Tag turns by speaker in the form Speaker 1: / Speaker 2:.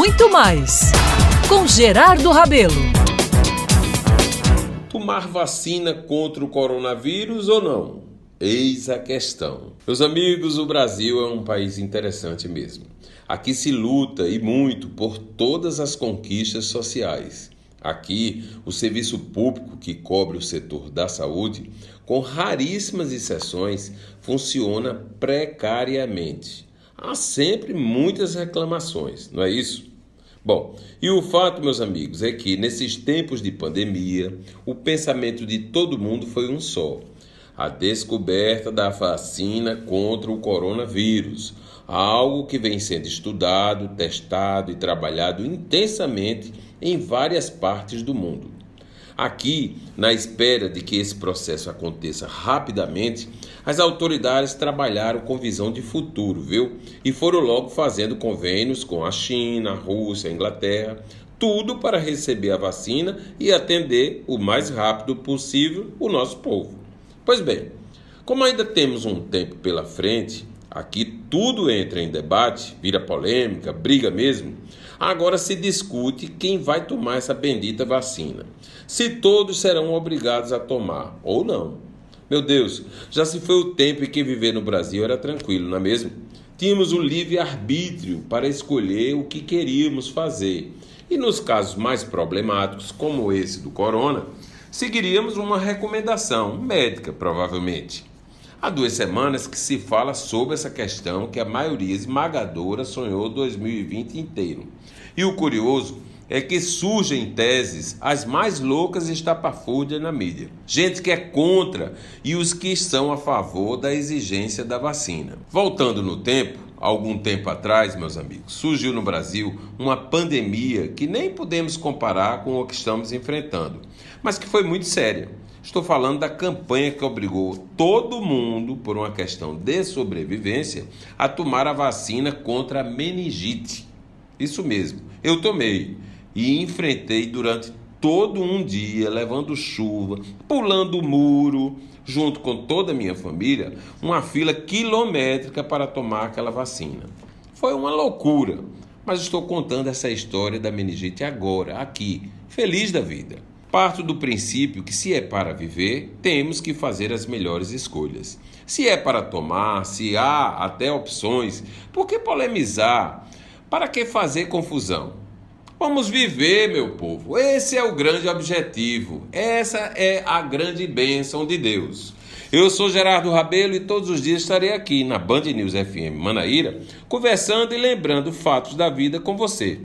Speaker 1: muito mais com Gerardo Rabelo.
Speaker 2: Tomar vacina contra o coronavírus ou não? Eis a questão. Meus amigos, o Brasil é um país interessante mesmo. Aqui se luta e muito por todas as conquistas sociais. Aqui, o serviço público que cobre o setor da saúde, com raríssimas exceções, funciona precariamente. Há sempre muitas reclamações, não é isso? Bom, e o fato, meus amigos, é que nesses tempos de pandemia, o pensamento de todo mundo foi um só: a descoberta da vacina contra o coronavírus, algo que vem sendo estudado, testado e trabalhado intensamente em várias partes do mundo. Aqui, na espera de que esse processo aconteça rapidamente, as autoridades trabalharam com visão de futuro, viu? E foram logo fazendo convênios com a China, a Rússia, a Inglaterra, tudo para receber a vacina e atender o mais rápido possível o nosso povo. Pois bem, como ainda temos um tempo pela frente, aqui tudo entra em debate, vira polêmica, briga mesmo. Agora se discute quem vai tomar essa bendita vacina. Se todos serão obrigados a tomar ou não. Meu Deus, já se foi o tempo em que viver no Brasil era tranquilo, não é mesmo? Tínhamos o livre arbítrio para escolher o que queríamos fazer. E nos casos mais problemáticos, como esse do corona, seguiríamos uma recomendação médica, provavelmente. Há duas semanas que se fala sobre essa questão que a maioria esmagadora sonhou 2020 inteiro. E o curioso é que surgem teses as mais loucas e estapafúrdias na mídia. Gente que é contra e os que estão a favor da exigência da vacina. Voltando no tempo, algum tempo atrás, meus amigos, surgiu no Brasil uma pandemia que nem podemos comparar com o que estamos enfrentando, mas que foi muito séria. Estou falando da campanha que obrigou todo mundo, por uma questão de sobrevivência, a tomar a vacina contra a meningite. Isso mesmo, eu tomei e enfrentei durante todo um dia, levando chuva, pulando muro, junto com toda a minha família, uma fila quilométrica para tomar aquela vacina. Foi uma loucura, mas estou contando essa história da meningite agora, aqui, feliz da vida. Parto do princípio que, se é para viver, temos que fazer as melhores escolhas. Se é para tomar, se há até opções, por que polemizar? Para que fazer confusão? Vamos viver, meu povo. Esse é o grande objetivo. Essa é a grande bênção de Deus. Eu sou Gerardo Rabelo e todos os dias estarei aqui na Band News FM Manaíra, conversando e lembrando fatos da vida com você.